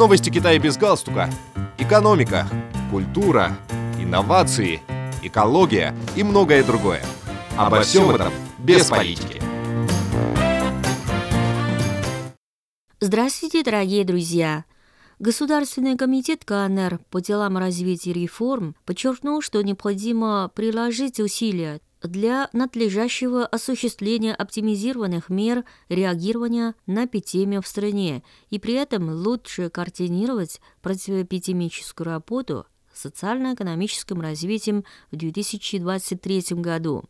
Новости Китая без галстука. Экономика, культура, инновации, экология и многое другое. Обо всем этом без политики. Здравствуйте, дорогие друзья! Государственный комитет КНР по делам развития реформ подчеркнул, что необходимо приложить усилия для надлежащего осуществления оптимизированных мер реагирования на эпидемию в стране и при этом лучше координировать противоэпидемическую работу социально-экономическим развитием в 2023 году.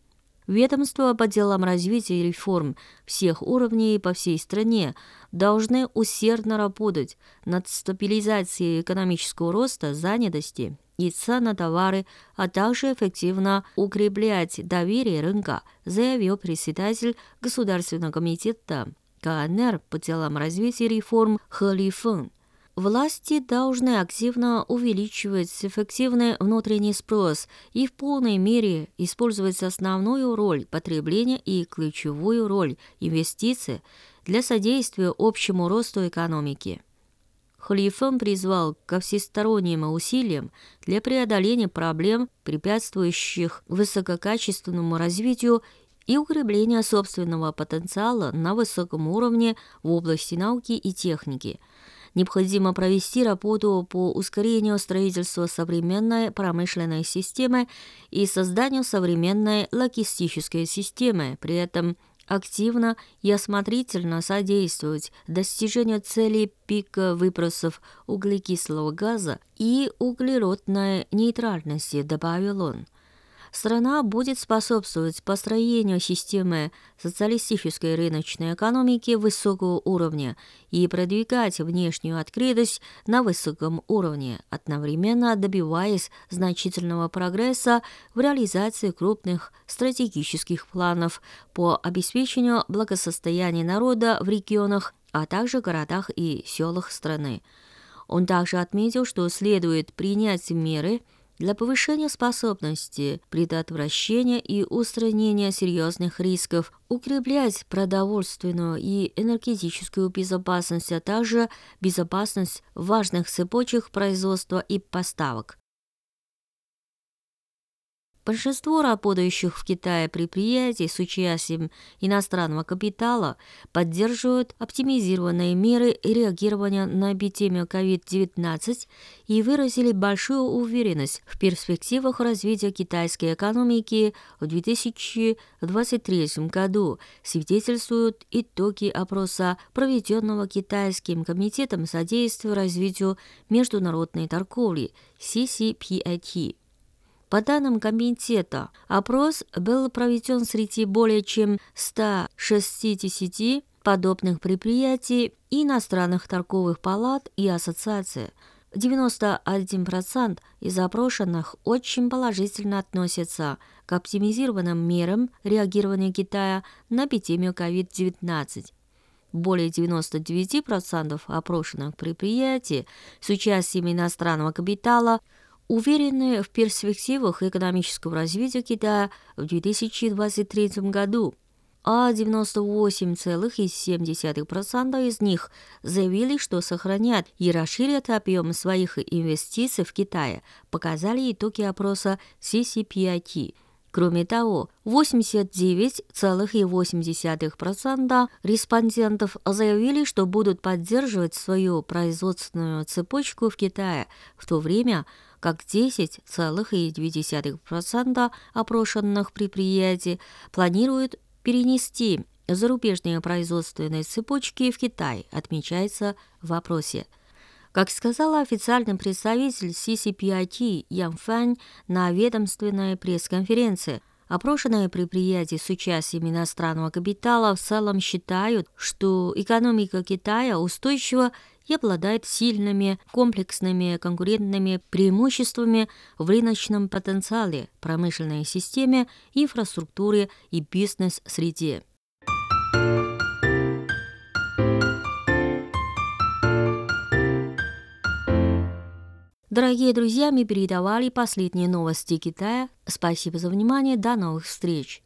Ведомства по делам развития и реформ всех уровней по всей стране должны усердно работать над стабилизацией экономического роста, занятости и цен на товары, а также эффективно укреплять доверие рынка, заявил председатель Государственного комитета КНР по делам развития реформ Хэ Ли Фэн. Власти должны активно увеличивать эффективный внутренний спрос и в полной мере использовать основную роль потребления и ключевую роль инвестиций для содействия общему росту экономики. Халифон призвал ко всесторонним усилиям для преодоления проблем, препятствующих высококачественному развитию и укрепления собственного потенциала на высоком уровне в области науки и техники – необходимо провести работу по ускорению строительства современной промышленной системы и созданию современной логистической системы, при этом активно и осмотрительно содействовать достижению целей пика выбросов углекислого газа и углеродной нейтральности, добавил он страна будет способствовать построению системы социалистической рыночной экономики высокого уровня и продвигать внешнюю открытость на высоком уровне, одновременно добиваясь значительного прогресса в реализации крупных стратегических планов по обеспечению благосостояния народа в регионах, а также городах и селах страны. Он также отметил, что следует принять меры – для повышения способности предотвращения и устранения серьезных рисков, укреплять продовольственную и энергетическую безопасность, а также безопасность важных цепочек производства и поставок. Большинство работающих в Китае предприятий с участием иностранного капитала поддерживают оптимизированные меры реагирования на эпидемию COVID-19 и выразили большую уверенность в перспективах развития китайской экономики в 2023 году, свидетельствуют итоги опроса, проведенного Китайским комитетом содействия развитию международной торговли CCPIT. По данным комитета, опрос был проведен среди более чем 160 подобных предприятий иностранных торговых палат и ассоциаций. 91% из опрошенных очень положительно относятся к оптимизированным мерам реагирования Китая на эпидемию COVID-19. Более 99% опрошенных предприятий с участием иностранного капитала – уверены в перспективах экономического развития Китая в 2023 году, а 98,7% из них заявили, что сохранят и расширят объем своих инвестиций в Китае, показали итоги опроса CCPIT. Кроме того, 89,8% респондентов заявили, что будут поддерживать свою производственную цепочку в Китае, в то время как 10,2% опрошенных предприятий планируют перенести зарубежные производственные цепочки в Китай, отмечается в вопросе. Как сказала официальный представитель CCPIT Ян Фань на ведомственной пресс-конференции, Опрошенные предприятия с участием иностранного капитала в целом считают, что экономика Китая устойчива и обладает сильными комплексными конкурентными преимуществами в рыночном потенциале, промышленной системе, инфраструктуре и бизнес-среде. Дорогие друзья, мы передавали последние новости Китая. Спасибо за внимание. До новых встреч.